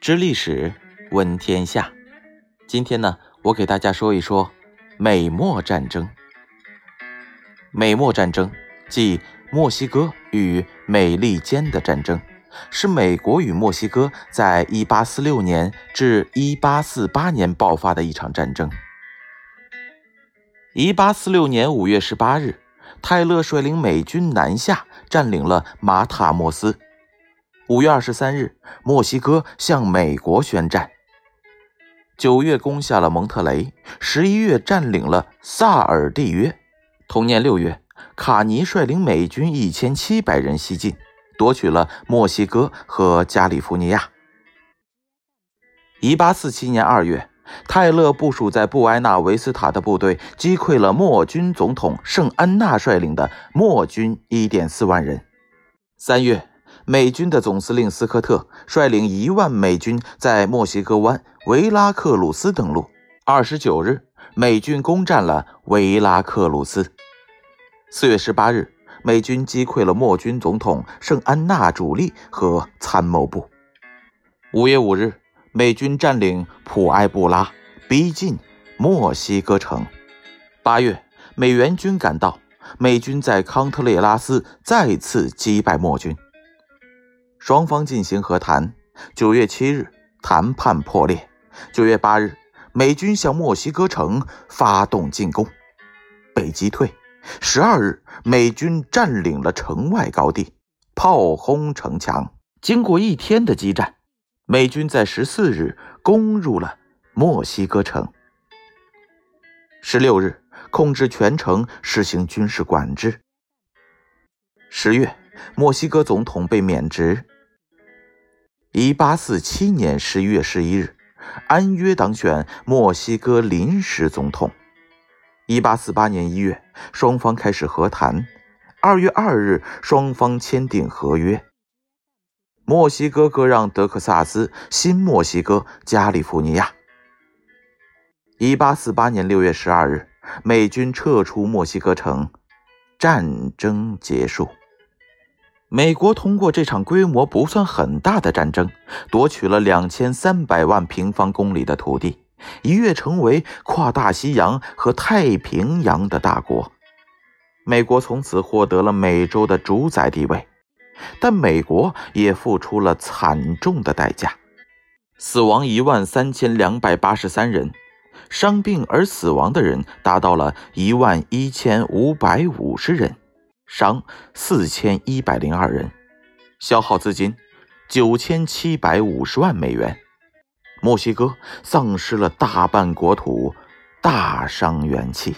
知历史，闻天下。今天呢，我给大家说一说美墨战争。美墨战争即墨西哥与美利坚的战争，是美国与墨西哥在1846年至1848年爆发的一场战争。1846年5月18日，泰勒率领美军南下，占领了马塔莫斯。五月二十三日，墨西哥向美国宣战。九月攻下了蒙特雷，十一月占领了萨尔蒂约。同年六月，卡尼率领美军一千七百人西进，夺取了墨西哥和加利福尼亚。一八四七年二月，泰勒部署在布埃纳维斯塔的部队击溃了墨军总统圣安娜率领的墨军一点四万人。三月。美军的总司令斯科特率领一万美军在墨西哥湾维拉克鲁斯登陆。二十九日，美军攻占了维拉克鲁斯。四月十八日，美军击溃了墨军总统圣安娜主力和参谋部。五月五日，美军占领普埃布拉，逼近墨西哥城。八月，美援军赶到，美军在康特列拉斯再次击败墨军。双方进行和谈。九月七日，谈判破裂。九月八日，美军向墨西哥城发动进攻，被击退。十二日，美军占领了城外高地，炮轰城墙。经过一天的激战，美军在十四日攻入了墨西哥城。十六日，控制全城，实行军事管制。十月，墨西哥总统被免职。一八四七年十一月十一日，安约当选墨西哥临时总统。一八四八年一月，双方开始和谈。二月二日，双方签订合约。墨西哥割让德克萨斯、新墨西哥、加利福尼亚。一八四八年六月十二日，美军撤出墨西哥城，战争结束。美国通过这场规模不算很大的战争，夺取了两千三百万平方公里的土地，一跃成为跨大西洋和太平洋的大国。美国从此获得了美洲的主宰地位，但美国也付出了惨重的代价：死亡一万三千两百八十三人，伤病而死亡的人达到了一万一千五百五十人。伤四千一百零二人，消耗资金九千七百五十万美元，墨西哥丧失了大半国土，大伤元气。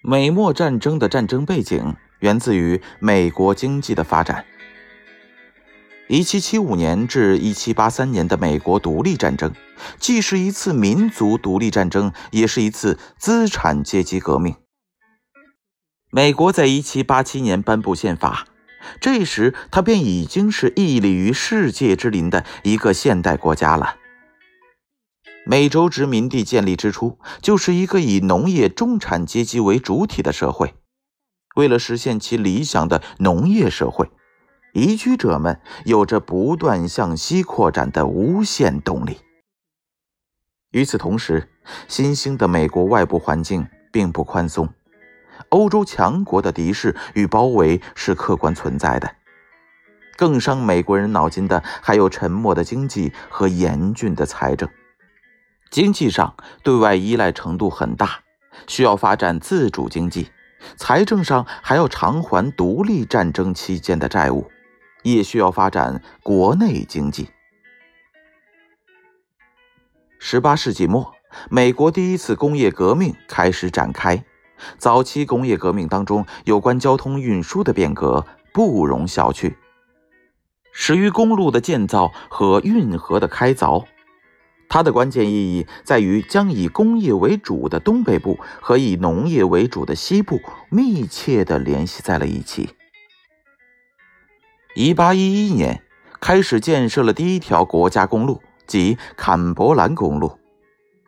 美墨战争的战争背景源自于美国经济的发展。一七七五年至一七八三年的美国独立战争，既是一次民族独立战争，也是一次资产阶级革命。美国在一七八七年颁布宪法，这时它便已经是屹立于世界之林的一个现代国家了。美洲殖民地建立之初，就是一个以农业中产阶级为主体的社会。为了实现其理想的农业社会，移居者们有着不断向西扩展的无限动力。与此同时，新兴的美国外部环境并不宽松。欧洲强国的敌视与包围是客观存在的，更伤美国人脑筋的还有沉默的经济和严峻的财政。经济上对外依赖程度很大，需要发展自主经济；财政上还要偿还独立战争期间的债务，也需要发展国内经济。十八世纪末，美国第一次工业革命开始展开。早期工业革命当中，有关交通运输的变革不容小觑，始于公路的建造和运河的开凿。它的关键意义在于将以工业为主的东北部和以农业为主的西部密切地联系在了一起。一八一一年，开始建设了第一条国家公路，即坎伯兰公路。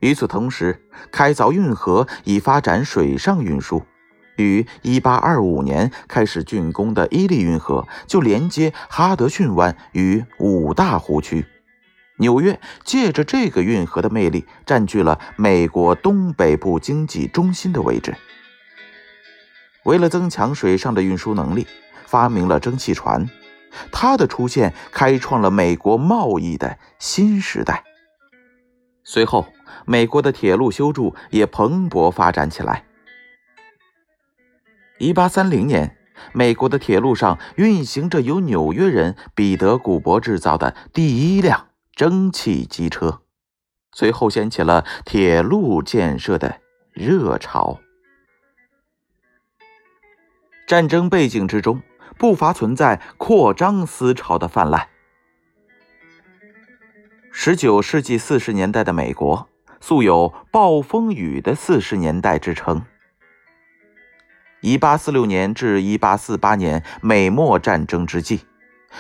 与此同时，开凿运河以发展水上运输，于1825年开始竣工的伊利运河就连接哈德逊湾与五大湖区。纽约借着这个运河的魅力，占据了美国东北部经济中心的位置。为了增强水上的运输能力，发明了蒸汽船。它的出现开创了美国贸易的新时代。随后，美国的铁路修筑也蓬勃发展起来。1830年，美国的铁路上运行着由纽约人彼得·古伯制造的第一辆。蒸汽机车，随后掀起了铁路建设的热潮。战争背景之中，不乏存在扩张思潮的泛滥。十九世纪四十年代的美国，素有“暴风雨的四十年代”之称。一八四六年至一八四八年美墨战争之际。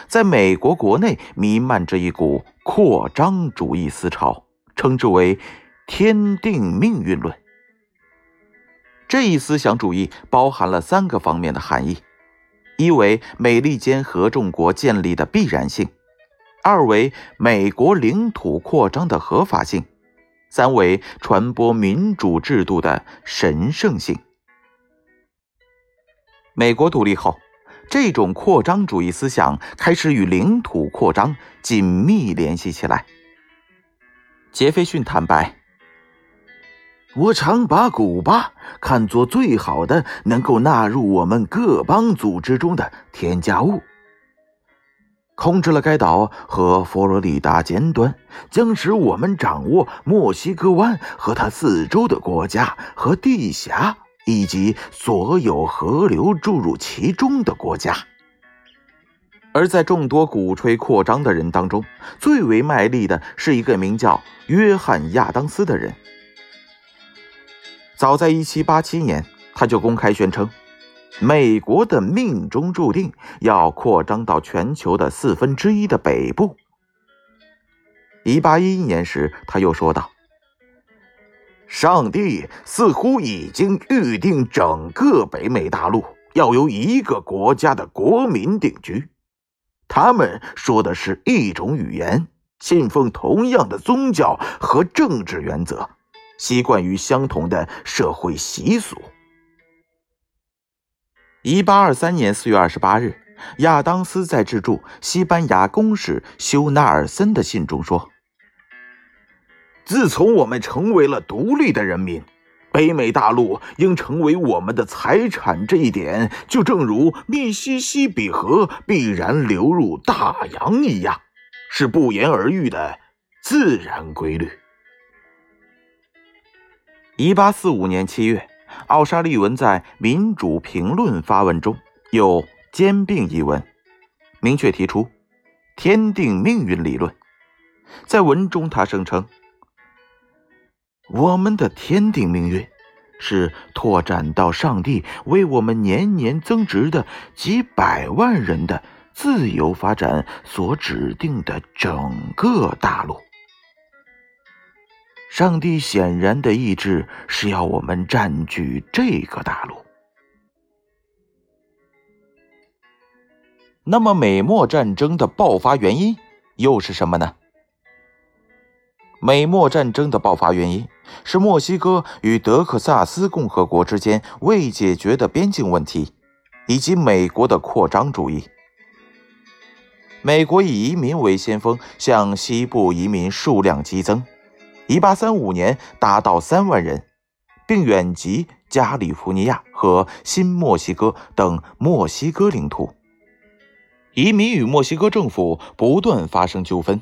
在美国国内弥漫着一股扩张主义思潮，称之为“天定命运论”。这一思想主义包含了三个方面的含义：一为美利坚合众国建立的必然性；二为美国领土扩张的合法性；三为传播民主制度的神圣性。美国独立后。这种扩张主义思想开始与领土扩张紧密联系起来。杰斐逊坦白：“我常把古巴看作最好的能够纳入我们各邦组织中的添加物。控制了该岛和佛罗里达尖端，将使我们掌握墨西哥湾和它四周的国家和地峡。”以及所有河流注入其中的国家，而在众多鼓吹扩张的人当中，最为卖力的是一个名叫约翰·亚当斯的人。早在1787年，他就公开宣称，美国的命中注定要扩张到全球的四分之一的北部。1811年时，他又说道。上帝似乎已经预定整个北美大陆要由一个国家的国民定居，他们说的是一种语言，信奉同样的宗教和政治原则，习惯于相同的社会习俗。一八二三年四月二十八日，亚当斯在致驻西班牙公使修纳尔森的信中说。自从我们成为了独立的人民，北美大陆应成为我们的财产。这一点就正如密西西比河必然流入大洋一样，是不言而喻的自然规律。一八四五年七月，奥沙利文在《民主评论》发文中有“兼并”一文，明确提出“天定命运理论”。在文中，他声称。我们的天定命运，是拓展到上帝为我们年年增值的几百万人的自由发展所指定的整个大陆。上帝显然的意志是要我们占据这个大陆。那么，美墨战争的爆发原因又是什么呢？美墨战争的爆发原因是墨西哥与德克萨斯共和国之间未解决的边境问题，以及美国的扩张主义。美国以移民为先锋，向西部移民数量激增，1835年达到3万人，并远及加利福尼亚和新墨西哥等墨西哥领土。移民与墨西哥政府不断发生纠纷。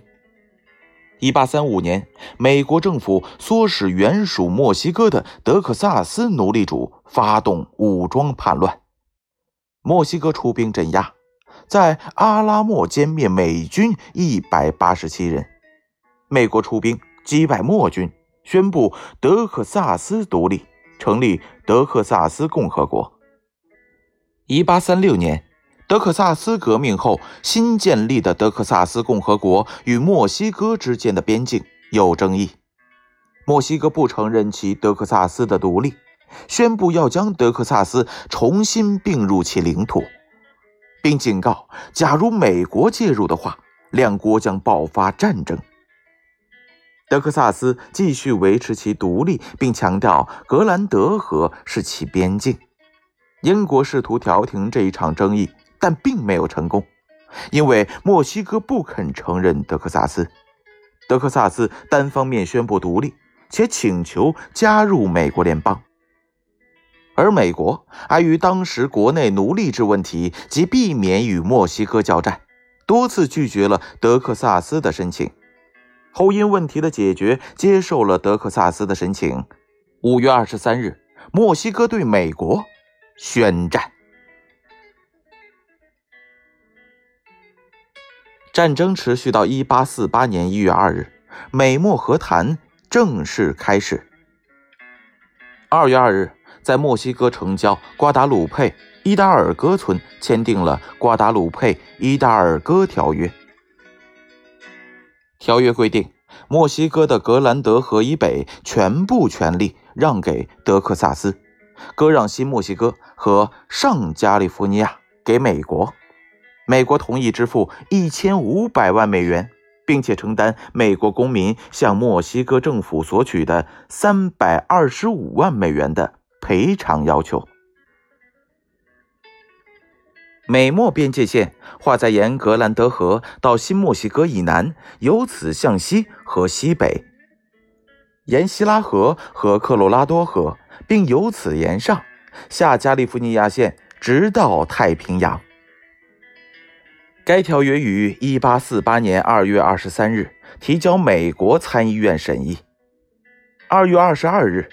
一八三五年，美国政府唆使原属墨西哥的德克萨斯奴隶主发动武装叛乱，墨西哥出兵镇压，在阿拉莫歼灭美军一百八十七人。美国出兵击败墨军，宣布德克萨斯独立，成立德克萨斯共和国。一八三六年。德克萨斯革命后新建立的德克萨斯共和国与墨西哥之间的边境有争议。墨西哥不承认其德克萨斯的独立，宣布要将德克萨斯重新并入其领土，并警告，假如美国介入的话，两国将爆发战争。德克萨斯继续维持其独立，并强调格兰德河是其边境。英国试图调停这一场争议，但并没有成功，因为墨西哥不肯承认德克萨斯。德克萨斯单方面宣布独立，且请求加入美国联邦，而美国碍于当时国内奴隶制问题及避免与墨西哥交战，多次拒绝了德克萨斯的申请。后因问题的解决，接受了德克萨斯的申请。五月二十三日，墨西哥对美国宣战。战争持续到一八四八年一月二日，美墨和谈正式开始。二月二日，在墨西哥城郊瓜达鲁佩伊达尔戈村签订了《瓜达鲁佩伊达尔戈条约》。条约规定，墨西哥的格兰德河以北全部权利让给德克萨斯，割让新墨西哥和上加利福尼亚给美国。美国同意支付一千五百万美元，并且承担美国公民向墨西哥政府索取的三百二十五万美元的赔偿要求。美墨边界线画在沿格兰德河到新墨西哥以南，由此向西和西北，沿希拉河和科罗拉多河，并由此沿上下加利福尼亚线，直到太平洋。该条约于一八四八年二月二十三日提交美国参议院审议。二月二十二日，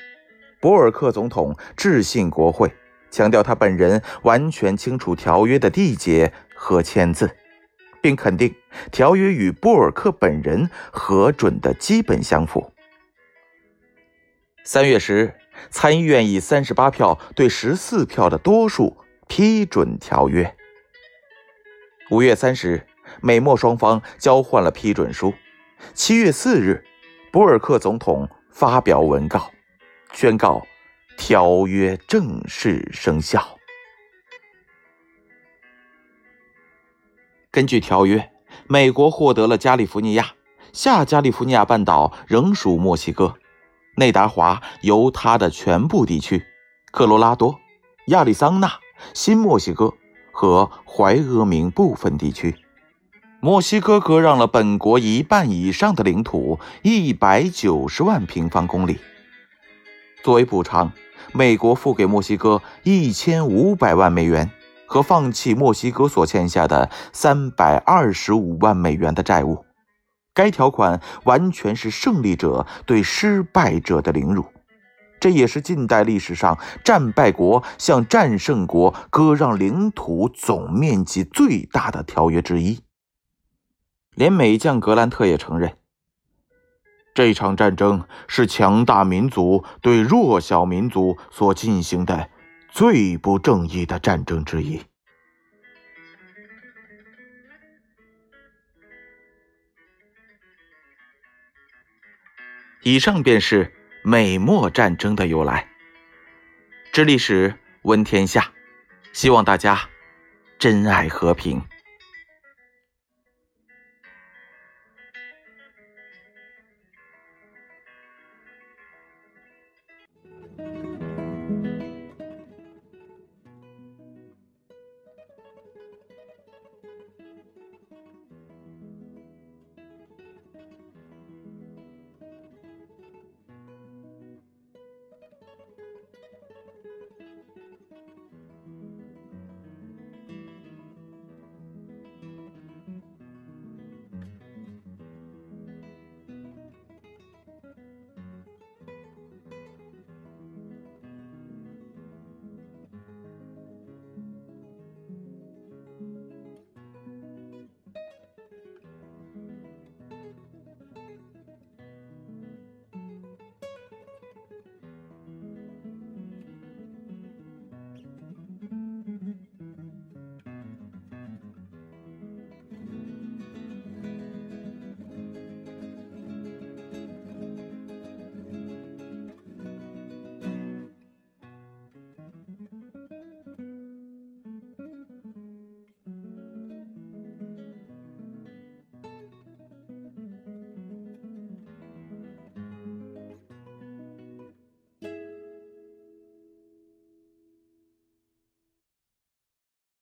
博尔克总统致信国会，强调他本人完全清楚条约的缔结和签字，并肯定条约与布尔克本人核准的基本相符。三月十日，参议院以三十八票对十四票的多数批准条约。五月三十日，美墨双方交换了批准书。七月四日，博尔克总统发表文告，宣告条约正式生效。根据条约，美国获得了加利福尼亚，下加利福尼亚半岛仍属墨西哥，内达华、犹他的全部地区，科罗拉多、亚利桑那、新墨西哥。和怀俄明部分地区，墨西哥割让了本国一半以上的领土，一百九十万平方公里。作为补偿，美国付给墨西哥一千五百万美元，和放弃墨西哥所欠下的三百二十五万美元的债务。该条款完全是胜利者对失败者的凌辱。这也是近代历史上战败国向战胜国割让领土总面积最大的条约之一。连美将格兰特也承认，这场战争是强大民族对弱小民族所进行的最不正义的战争之一。以上便是。美墨战争的由来，知历史，闻天下。希望大家珍爱和平。